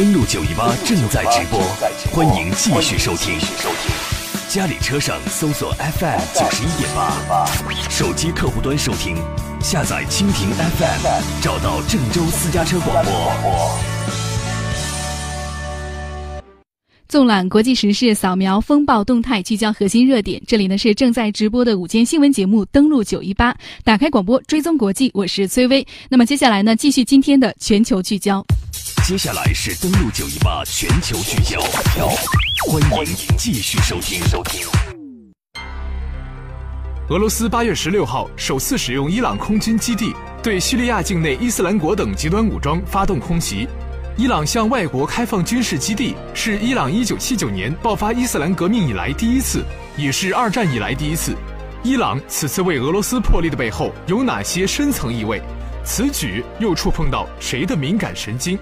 登录九一八正在直播，欢迎继续收听。家里车上搜索 FM 九十一点八，手机客户端收听，下载蜻蜓 FM，找到郑州私家车广播。纵览国际时事，扫描风暴动态，聚焦核心热点。这里呢是正在直播的午间新闻节目，登录九一八，打开广播，追踪国际。我是崔薇。那么接下来呢，继续今天的全球聚焦。接下来是登录九一八全球聚焦，欢迎继续收听。收听。俄罗斯八月十六号首次使用伊朗空军基地对叙利亚境内伊斯兰国等极端武装发动空袭。伊朗向外国开放军事基地，是伊朗1979年爆发伊斯兰革命以来第一次，也是二战以来第一次。伊朗此次为俄罗斯破例的背后有哪些深层意味？此举又触碰到谁的敏感神经？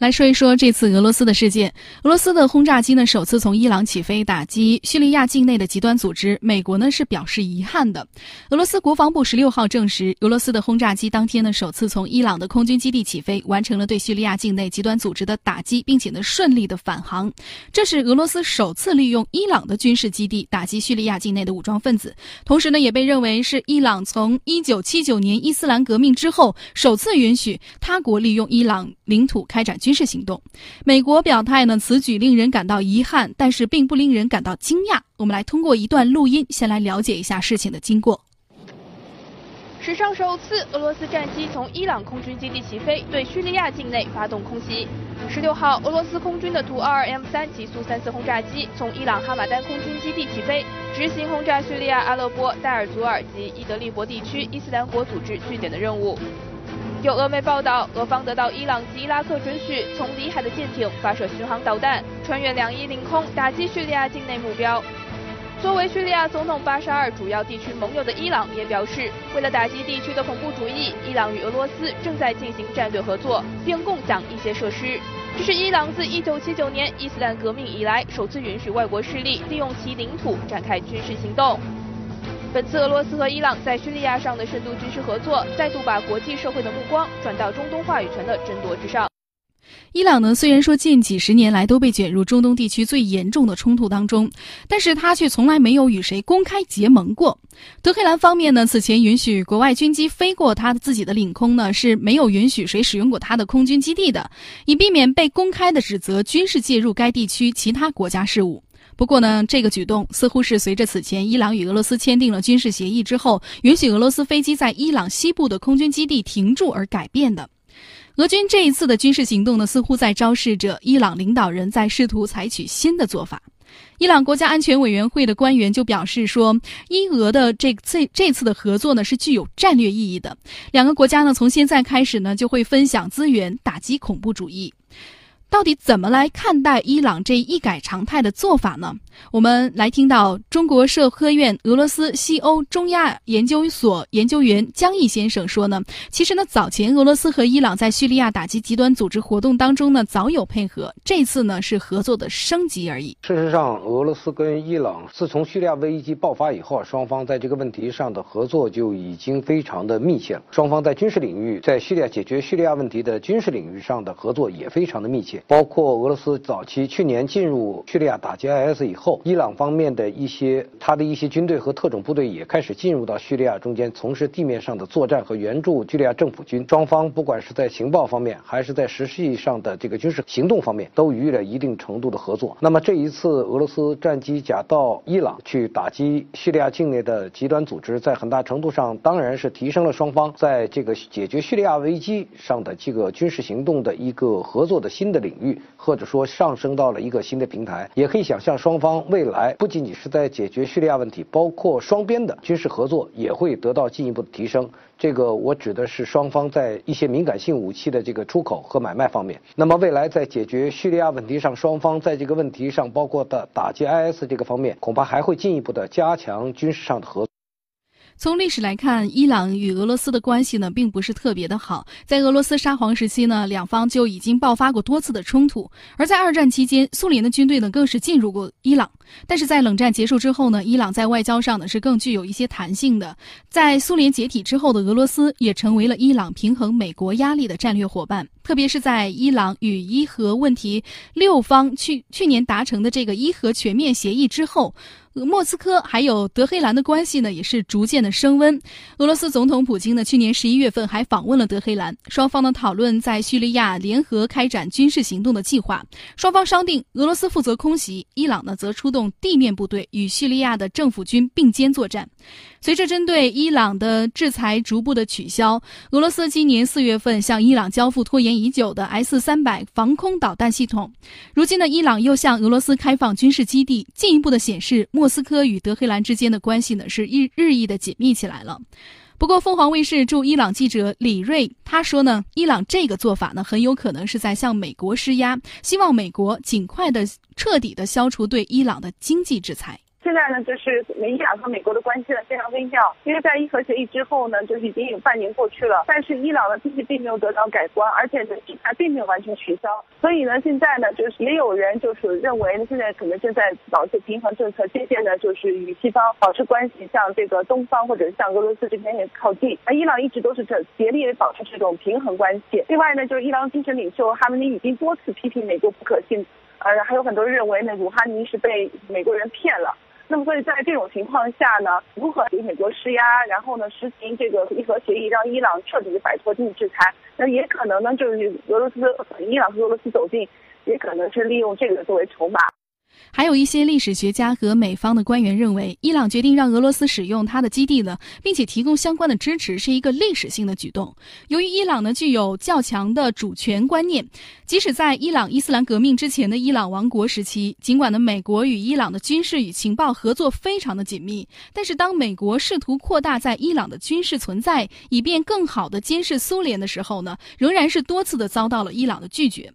来说一说这次俄罗斯的事件。俄罗斯的轰炸机呢首次从伊朗起飞，打击叙利亚境内的极端组织。美国呢是表示遗憾的。俄罗斯国防部十六号证实，俄罗斯的轰炸机当天呢首次从伊朗的空军基地起飞，完成了对叙利亚境内极端组织的打击，并且呢顺利的返航。这是俄罗斯首次利用伊朗的军事基地打击叙利亚境内的武装分子，同时呢也被认为是伊朗从一九七九年伊斯兰革命之后首次允许他国利用伊朗领土开展。军事行动，美国表态呢？此举令人感到遗憾，但是并不令人感到惊讶。我们来通过一段录音，先来了解一下事情的经过。史上首次，俄罗斯战机从伊朗空军基地起飞，对叙利亚境内发动空袭。十六号，俄罗斯空军的图 -22M 三极速三四轰炸机从伊朗哈马丹空军基地起飞，执行轰炸叙利亚阿勒颇、代尔祖尔及伊德利伯地区伊斯兰国组织据点的任务。有俄媒报道，俄方得到伊朗及伊拉克准许，从里海的舰艇发射巡航导弹，穿越两伊领空，打击叙利亚境内目标。作为叙利亚总统巴沙尔主要地区盟友的伊朗也表示，为了打击地区的恐怖主义，伊朗与俄罗斯正在进行战略合作，并共享一些设施。这是伊朗自1979年伊斯兰革命以来首次允许外国势力利用其领土展开军事行动。本次俄罗斯和伊朗在叙利亚上的深度军事合作，再度把国际社会的目光转到中东话语权的争夺之上。伊朗呢，虽然说近几十年来都被卷入中东地区最严重的冲突当中，但是他却从来没有与谁公开结盟过。德黑兰方面呢，此前允许国外军机飞过他自己的领空呢，是没有允许谁使用过他的空军基地的，以避免被公开的指责军事介入该地区其他国家事务。不过呢，这个举动似乎是随着此前伊朗与俄罗斯签订了军事协议之后，允许俄罗斯飞机在伊朗西部的空军基地停驻而改变的。俄军这一次的军事行动呢，似乎在昭示着伊朗领导人在试图采取新的做法。伊朗国家安全委员会的官员就表示说，伊俄的这这这次的合作呢是具有战略意义的，两个国家呢从现在开始呢就会分享资源，打击恐怖主义。到底怎么来看待伊朗这一改常态的做法呢？我们来听到中国社科院俄罗斯西欧中亚研究所研究员江毅先生说呢，其实呢，早前俄罗斯和伊朗在叙利亚打击极端组织活动当中呢，早有配合，这次呢是合作的升级而已。事实上，俄罗斯跟伊朗自从叙利亚危机爆发以后，双方在这个问题上的合作就已经非常的密切了。双方在军事领域，在叙利亚解决叙利亚问题的军事领域上的合作也非常的密切，包括俄罗斯早期去年进入叙利亚打击 IS 以后。伊朗方面的一些他的一些军队和特种部队也开始进入到叙利亚中间，从事地面上的作战和援助叙利亚政府军。双方不管是在情报方面，还是在实际上的这个军事行动方面，都予以了一定程度的合作。那么这一次俄罗斯战机假到伊朗去打击叙利亚境内的极端组织，在很大程度上当然是提升了双方在这个解决叙利亚危机上的这个军事行动的一个合作的新的领域，或者说上升到了一个新的平台。也可以想象双方。未来不仅仅是在解决叙利亚问题，包括双边的军事合作也会得到进一步的提升。这个我指的是双方在一些敏感性武器的这个出口和买卖方面。那么未来在解决叙利亚问题上，双方在这个问题上，包括的打击 IS 这个方面，恐怕还会进一步的加强军事上的合作。从历史来看，伊朗与俄罗斯的关系呢，并不是特别的好。在俄罗斯沙皇时期呢，两方就已经爆发过多次的冲突；而在二战期间，苏联的军队呢，更是进入过伊朗。但是在冷战结束之后呢，伊朗在外交上呢是更具有一些弹性的。在苏联解体之后的俄罗斯也成为了伊朗平衡美国压力的战略伙伴，特别是在伊朗与伊核问题六方去去年达成的这个伊核全面协议之后。莫斯科还有德黑兰的关系呢，也是逐渐的升温。俄罗斯总统普京呢，去年十一月份还访问了德黑兰，双方呢讨论在叙利亚联合开展军事行动的计划。双方商定，俄罗斯负责空袭，伊朗呢则出动地面部队与叙利亚的政府军并肩作战。随着针对伊朗的制裁逐步的取消，俄罗斯今年四月份向伊朗交付拖延已久的 S 三百防空导弹系统。如今呢，伊朗又向俄罗斯开放军事基地，进一步的显示莫莫斯科与德黑兰之间的关系呢是日日益的紧密起来了。不过，凤凰卫视驻伊朗记者李瑞他说呢，伊朗这个做法呢很有可能是在向美国施压，希望美国尽快的彻底的消除对伊朗的经济制裁。现在呢，就是伊朗和美国的关系呢非常微妙，因为在伊核协议之后呢，就是已经有半年过去了，但是伊朗的经济并没有得到改观，而且呢，制裁并没有完全取消，所以呢，现在呢，就是也有人就是认为呢，现在可能正在保持平衡政策，渐渐的就是与西方保持关系，向这个东方或者向俄罗斯这边也靠近。那伊朗一直都是这竭力的保持这种平衡关系。另外呢，就是伊朗精神领袖哈梅尼已经多次批评美国不可信，呃，还有很多人认为呢，鲁哈尼是被美国人骗了。那么，所以在这种情况下呢，如何给美国施压，然后呢实行这个伊核协议，让伊朗彻底摆脱经济制裁，那也可能呢就是俄罗斯、伊朗和俄罗斯走近，也可能是利用这个作为筹码。还有一些历史学家和美方的官员认为，伊朗决定让俄罗斯使用它的基地呢，并且提供相关的支持，是一个历史性的举动。由于伊朗呢具有较强的主权观念，即使在伊朗伊斯兰革命之前的伊朗王国时期，尽管呢美国与伊朗的军事与情报合作非常的紧密，但是当美国试图扩大在伊朗的军事存在，以便更好的监视苏联的时候呢，仍然是多次的遭到了伊朗的拒绝。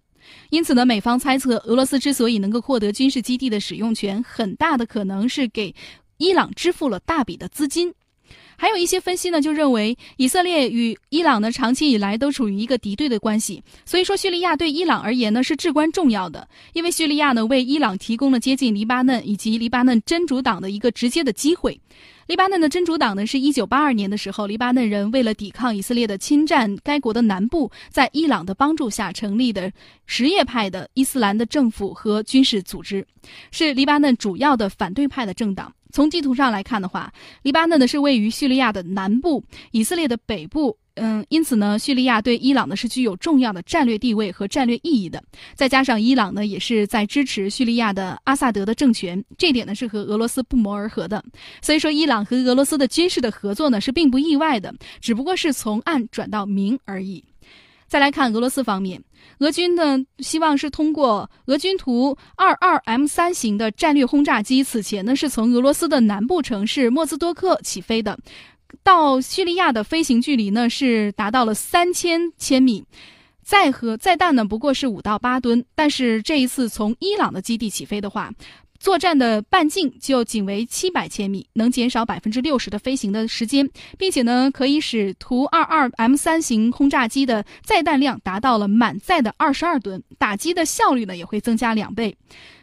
因此呢，美方猜测，俄罗斯之所以能够获得军事基地的使用权，很大的可能是给伊朗支付了大笔的资金。还有一些分析呢，就认为以色列与伊朗呢长期以来都处于一个敌对的关系，所以说叙利亚对伊朗而言呢是至关重要的，因为叙利亚呢为伊朗提供了接近黎巴嫩以及黎巴嫩真主党的一个直接的机会。黎巴嫩的真主党呢，是一九八二年的时候，黎巴嫩人为了抵抗以色列的侵占，该国的南部，在伊朗的帮助下成立的什叶派的伊斯兰的政府和军事组织，是黎巴嫩主要的反对派的政党。从地图上来看的话，黎巴嫩呢是位于叙利亚的南部，以色列的北部。嗯，因此呢，叙利亚对伊朗呢是具有重要的战略地位和战略意义的。再加上伊朗呢也是在支持叙利亚的阿萨德的政权，这点呢是和俄罗斯不谋而合的。所以说，伊朗和俄罗斯的军事的合作呢是并不意外的，只不过是从暗转到明而已。再来看俄罗斯方面，俄军呢希望是通过俄军图二二 M 三型的战略轰炸机，此前呢是从俄罗斯的南部城市莫兹多克起飞的。到叙利亚的飞行距离呢是达到了三千千米，载荷载弹呢不过是五到八吨，但是这一次从伊朗的基地起飞的话。作战的半径就仅为七百千米，能减少百分之六十的飞行的时间，并且呢，可以使图二二 M 三型轰炸机的载弹量达到了满载的二十二吨，打击的效率呢也会增加两倍。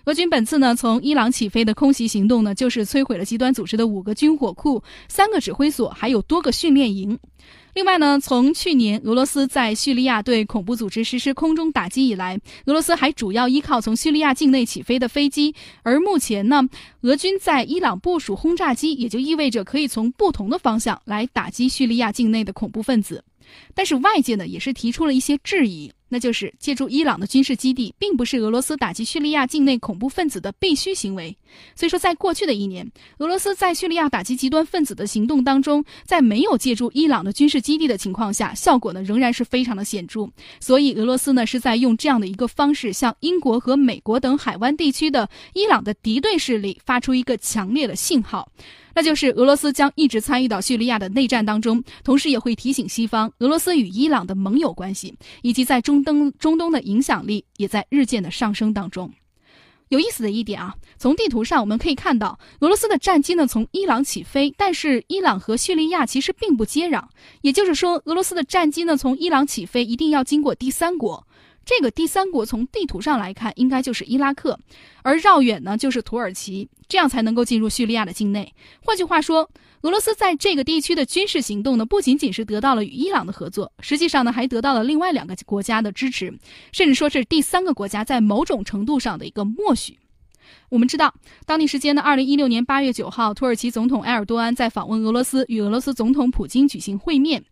俄军本次呢从伊朗起飞的空袭行动呢，就是摧毁了极端组织的五个军火库、三个指挥所，还有多个训练营。另外呢，从去年俄罗斯在叙利亚对恐怖组织实施空中打击以来，俄罗斯还主要依靠从叙利亚境内起飞的飞机。而目前呢，俄军在伊朗部署轰炸机，也就意味着可以从不同的方向来打击叙利亚境内的恐怖分子。但是外界呢，也是提出了一些质疑。那就是借助伊朗的军事基地，并不是俄罗斯打击叙利亚境内恐怖分子的必须行为。所以说，在过去的一年，俄罗斯在叙利亚打击极端分子的行动当中，在没有借助伊朗的军事基地的情况下，效果呢仍然是非常的显著。所以，俄罗斯呢是在用这样的一个方式，向英国和美国等海湾地区的伊朗的敌对势力发出一个强烈的信号。那就是俄罗斯将一直参与到叙利亚的内战当中，同时也会提醒西方，俄罗斯与伊朗的盟友关系以及在中中东中东的影响力也在日渐的上升当中。有意思的一点啊，从地图上我们可以看到，俄罗斯的战机呢从伊朗起飞，但是伊朗和叙利亚其实并不接壤，也就是说，俄罗斯的战机呢从伊朗起飞一定要经过第三国。这个第三国从地图上来看，应该就是伊拉克，而绕远呢就是土耳其，这样才能够进入叙利亚的境内。换句话说，俄罗斯在这个地区的军事行动呢，不仅仅是得到了与伊朗的合作，实际上呢还得到了另外两个国家的支持，甚至说是第三个国家在某种程度上的一个默许。我们知道，当地时间的二零一六年八月九号，土耳其总统埃尔多安在访问俄罗斯，与俄罗斯总统普京举行会面。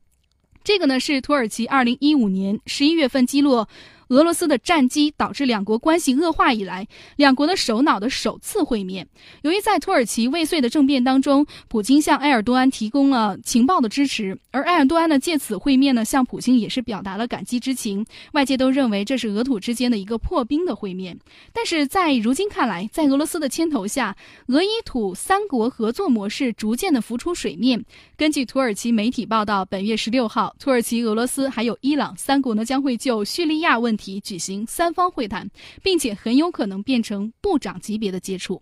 这个呢是土耳其二零一五年十一月份击落。俄罗斯的战机导致两国关系恶化以来，两国的首脑的首次会面。由于在土耳其未遂的政变当中，普京向埃尔多安提供了情报的支持，而埃尔多安呢借此会面呢向普京也是表达了感激之情。外界都认为这是俄土之间的一个破冰的会面。但是在如今看来，在俄罗斯的牵头下，俄伊土三国合作模式逐渐的浮出水面。根据土耳其媒体报道，本月十六号，土耳其、俄罗斯还有伊朗三国呢将会就叙利亚问。问题举行三方会谈，并且很有可能变成部长级别的接触。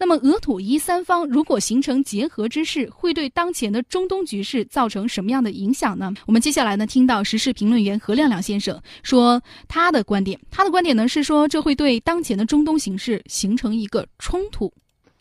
那么，俄土伊三方如果形成结合之势，会对当前的中东局势造成什么样的影响呢？我们接下来呢，听到时事评论员何亮亮先生说他的观点。他的观点呢是说，这会对当前的中东形势形成一个冲突。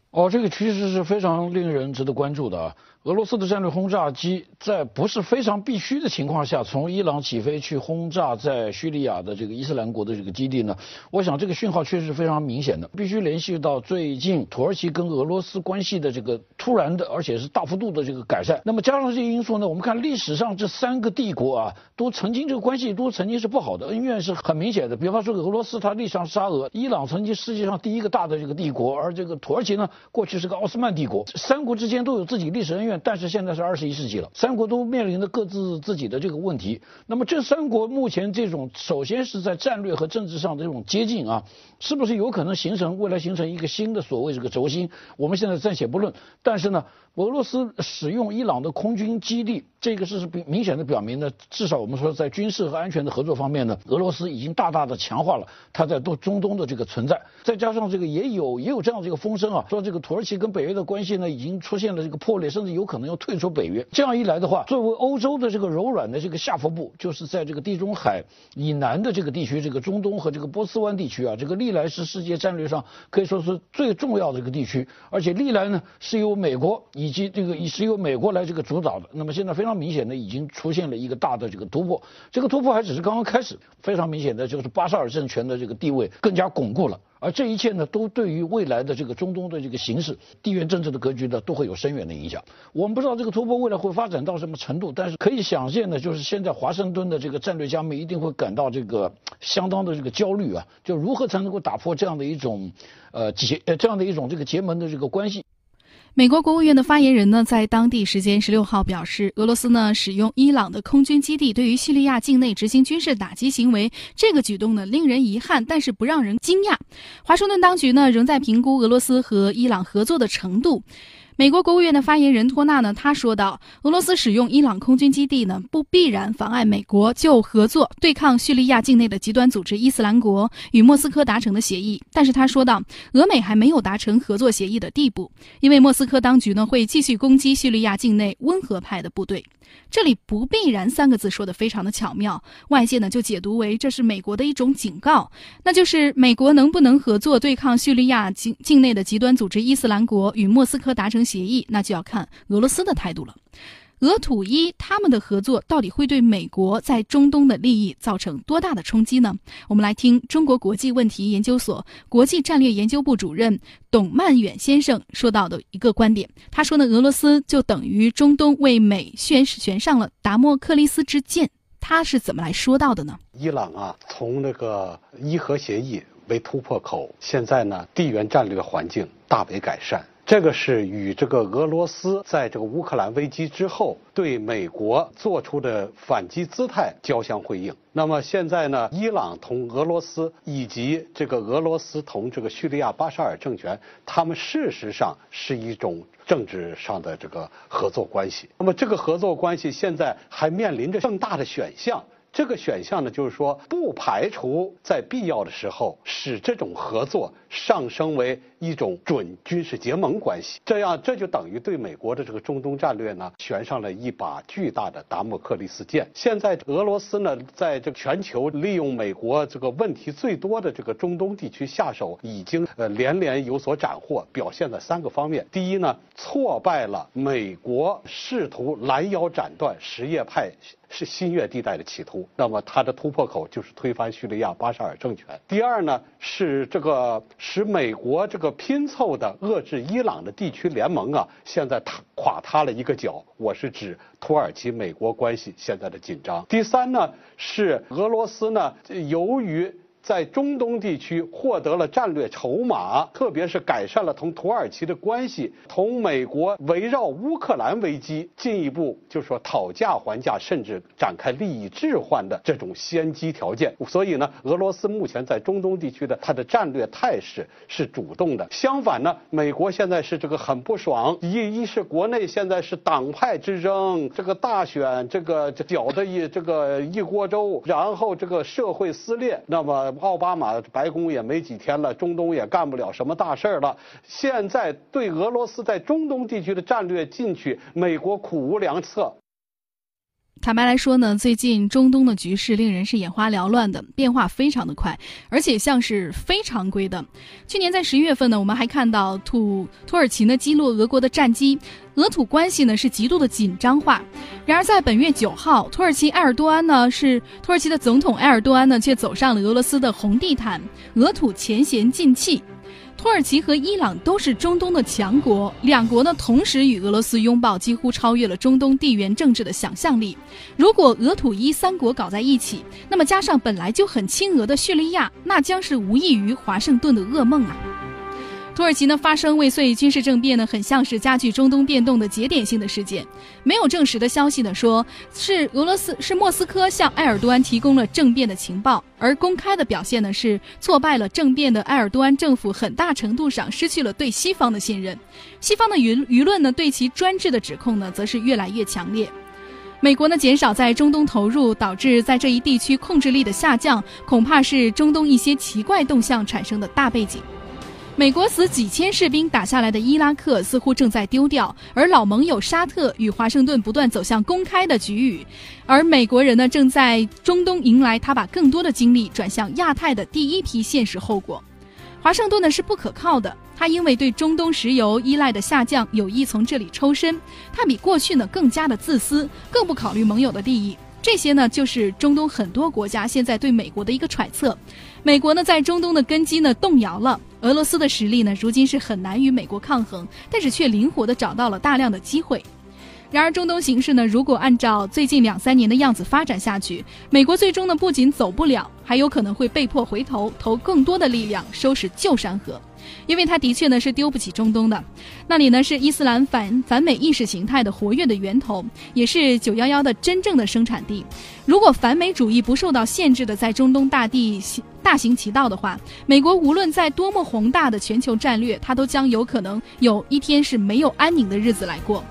哦，这个其实是非常令人值得关注的啊。俄罗斯的战略轰炸机在不是非常必须的情况下，从伊朗起飞去轰炸在叙利亚的这个伊斯兰国的这个基地呢？我想这个讯号确实是非常明显的，必须联系到最近土耳其跟俄罗斯关系的这个突然的，而且是大幅度的这个改善。那么加上这些因素呢，我们看历史上这三个帝国啊，都曾经这个关系都曾经是不好的，恩怨是很明显的。比方说俄罗斯，它历史上沙俄；伊朗曾经世界上第一个大的这个帝国，而这个土耳其呢，过去是个奥斯曼帝国。三国之间都有自己历史恩怨。但是现在是二十一世纪了，三国都面临着各自自己的这个问题。那么这三国目前这种，首先是在战略和政治上的这种接近啊，是不是有可能形成未来形成一个新的所谓这个轴心？我们现在暂且不论。但是呢，俄罗斯使用伊朗的空军基地，这个是明明显的表明呢，至少我们说在军事和安全的合作方面呢，俄罗斯已经大大的强化了它在东中东的这个存在。再加上这个也有也有这样的一个风声啊，说这个土耳其跟北约的关系呢，已经出现了这个破裂，甚至有有可能要退出北约。这样一来的话，作为欧洲的这个柔软的这个下腹部，就是在这个地中海以南的这个地区，这个中东和这个波斯湾地区啊，这个历来是世界战略上可以说是最重要的一个地区，而且历来呢是由美国以及这个是由美国来这个主导的。那么现在非常明显的已经出现了一个大的这个突破，这个突破还只是刚刚开始，非常明显的就是巴沙尔政权的这个地位更加巩固了。而这一切呢，都对于未来的这个中东的这个形势、地缘政治的格局呢，都会有深远的影响。我们不知道这个突破未来会发展到什么程度，但是可以想见的，就是现在华盛顿的这个战略家们一定会感到这个相当的这个焦虑啊，就如何才能够打破这样的一种呃结呃这样的一种这个结盟的这个关系。美国国务院的发言人呢，在当地时间十六号表示，俄罗斯呢使用伊朗的空军基地对于叙利亚境内执行军事打击行为，这个举动呢令人遗憾，但是不让人惊讶。华盛顿当局呢仍在评估俄罗斯和伊朗合作的程度。美国国务院的发言人托纳呢，他说道：“俄罗斯使用伊朗空军基地呢，不必然妨碍美国就合作对抗叙利亚境内的极端组织伊斯兰国与莫斯科达成的协议。”但是他说道：“俄美还没有达成合作协议的地步，因为莫斯科当局呢会继续攻击叙利亚境内温和派的部队。”这里“不必然”三个字说的非常的巧妙，外界呢就解读为这是美国的一种警告，那就是美国能不能合作对抗叙利亚境境内的极端组织伊斯兰国与莫斯科达成协议，那就要看俄罗斯的态度了。俄土伊他们的合作到底会对美国在中东的利益造成多大的冲击呢？我们来听中国国际问题研究所国际战略研究部主任董曼远先生说到的一个观点。他说呢，俄罗斯就等于中东为美悬悬上了达摩克利斯之剑。他是怎么来说到的呢？伊朗啊，从那个伊核协议为突破口，现在呢，地缘战略环境大为改善。这个是与这个俄罗斯在这个乌克兰危机之后对美国做出的反击姿态交相辉映。那么现在呢，伊朗同俄罗斯以及这个俄罗斯同这个叙利亚巴沙尔政权，他们事实上是一种政治上的这个合作关系。那么这个合作关系现在还面临着更大的选项。这个选项呢，就是说不排除在必要的时候使这种合作上升为一种准军事结盟关系。这样，这就等于对美国的这个中东战略呢悬上了一把巨大的达摩克利斯剑。现在俄罗斯呢，在这个全球利用美国这个问题最多的这个中东地区下手，已经呃连连有所斩获，表现在三个方面。第一呢，挫败了美国试图拦腰斩断什叶派。是新月地带的企图，那么它的突破口就是推翻叙利亚巴沙尔政权。第二呢，是这个使美国这个拼凑的遏制伊朗的地区联盟啊，现在塌垮塌了一个角。我是指土耳其美国关系现在的紧张。第三呢，是俄罗斯呢，由于。在中东地区获得了战略筹码，特别是改善了同土耳其的关系，同美国围绕乌克兰危机进一步就是说讨价还价，甚至展开利益置换的这种先机条件。所以呢，俄罗斯目前在中东地区的它的战略态势是主动的。相反呢，美国现在是这个很不爽，一一是国内现在是党派之争，这个大选这个搅得一这个一锅粥，然后这个社会撕裂，那么。奥巴马白宫也没几天了，中东也干不了什么大事儿了。现在对俄罗斯在中东地区的战略进取，美国苦无良策。坦白来说呢，最近中东的局势令人是眼花缭乱的，变化非常的快，而且像是非常规的。去年在十一月份呢，我们还看到土土耳其呢击落俄国的战机，俄土关系呢是极度的紧张化。然而在本月九号，土耳其埃尔多安呢是土耳其的总统埃尔多安呢却走上了俄罗斯的红地毯，俄土前嫌尽弃。土耳其和伊朗都是中东的强国，两国呢同时与俄罗斯拥抱，几乎超越了中东地缘政治的想象力。如果俄土伊三国搞在一起，那么加上本来就很亲俄的叙利亚，那将是无异于华盛顿的噩梦啊！土耳其呢发生未遂军事政变呢，很像是加剧中东变动的节点性的事件。没有证实的消息呢说，是俄罗斯是莫斯科向埃尔多安提供了政变的情报，而公开的表现呢是挫败了政变的埃尔多安政府，很大程度上失去了对西方的信任。西方的舆舆论呢对其专制的指控呢，则是越来越强烈。美国呢减少在中东投入，导致在这一地区控制力的下降，恐怕是中东一些奇怪动向产生的大背景。美国死几千士兵打下来的伊拉克似乎正在丢掉，而老盟友沙特与华盛顿不断走向公开的局域，而美国人呢正在中东迎来他把更多的精力转向亚太的第一批现实后果。华盛顿呢是不可靠的，他因为对中东石油依赖的下降有意从这里抽身，他比过去呢更加的自私，更不考虑盟友的利益。这些呢，就是中东很多国家现在对美国的一个揣测。美国呢，在中东的根基呢动摇了，俄罗斯的实力呢，如今是很难与美国抗衡，但是却灵活的找到了大量的机会。然而，中东形势呢，如果按照最近两三年的样子发展下去，美国最终呢，不仅走不了，还有可能会被迫回头，投更多的力量收拾旧山河。因为他的确呢是丢不起中东的，那里呢是伊斯兰反反美意识形态的活跃的源头，也是九幺幺的真正的生产地。如果反美主义不受到限制的在中东大地大行其道的话，美国无论在多么宏大的全球战略，它都将有可能有一天是没有安宁的日子来过。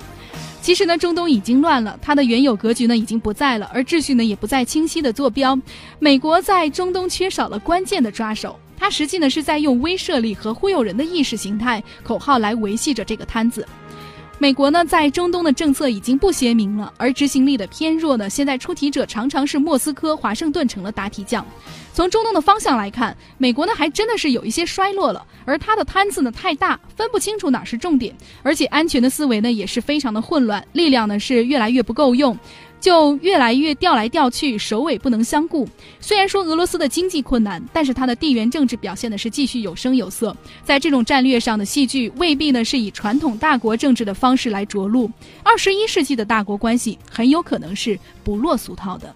其实呢，中东已经乱了，它的原有格局呢已经不在了，而秩序呢也不再清晰的坐标。美国在中东缺少了关键的抓手。它实际呢是在用威慑力和忽悠人的意识形态口号来维系着这个摊子。美国呢在中东的政策已经不鲜明了，而执行力的偏弱呢，现在出题者常常是莫斯科、华盛顿成了答题匠。从中东的方向来看，美国呢还真的是有一些衰落了，而他的摊子呢太大，分不清楚哪是重点，而且安全的思维呢也是非常的混乱，力量呢是越来越不够用。就越来越调来调去，首尾不能相顾。虽然说俄罗斯的经济困难，但是它的地缘政治表现的是继续有声有色。在这种战略上的戏剧，未必呢是以传统大国政治的方式来着陆。二十一世纪的大国关系很有可能是不落俗套的。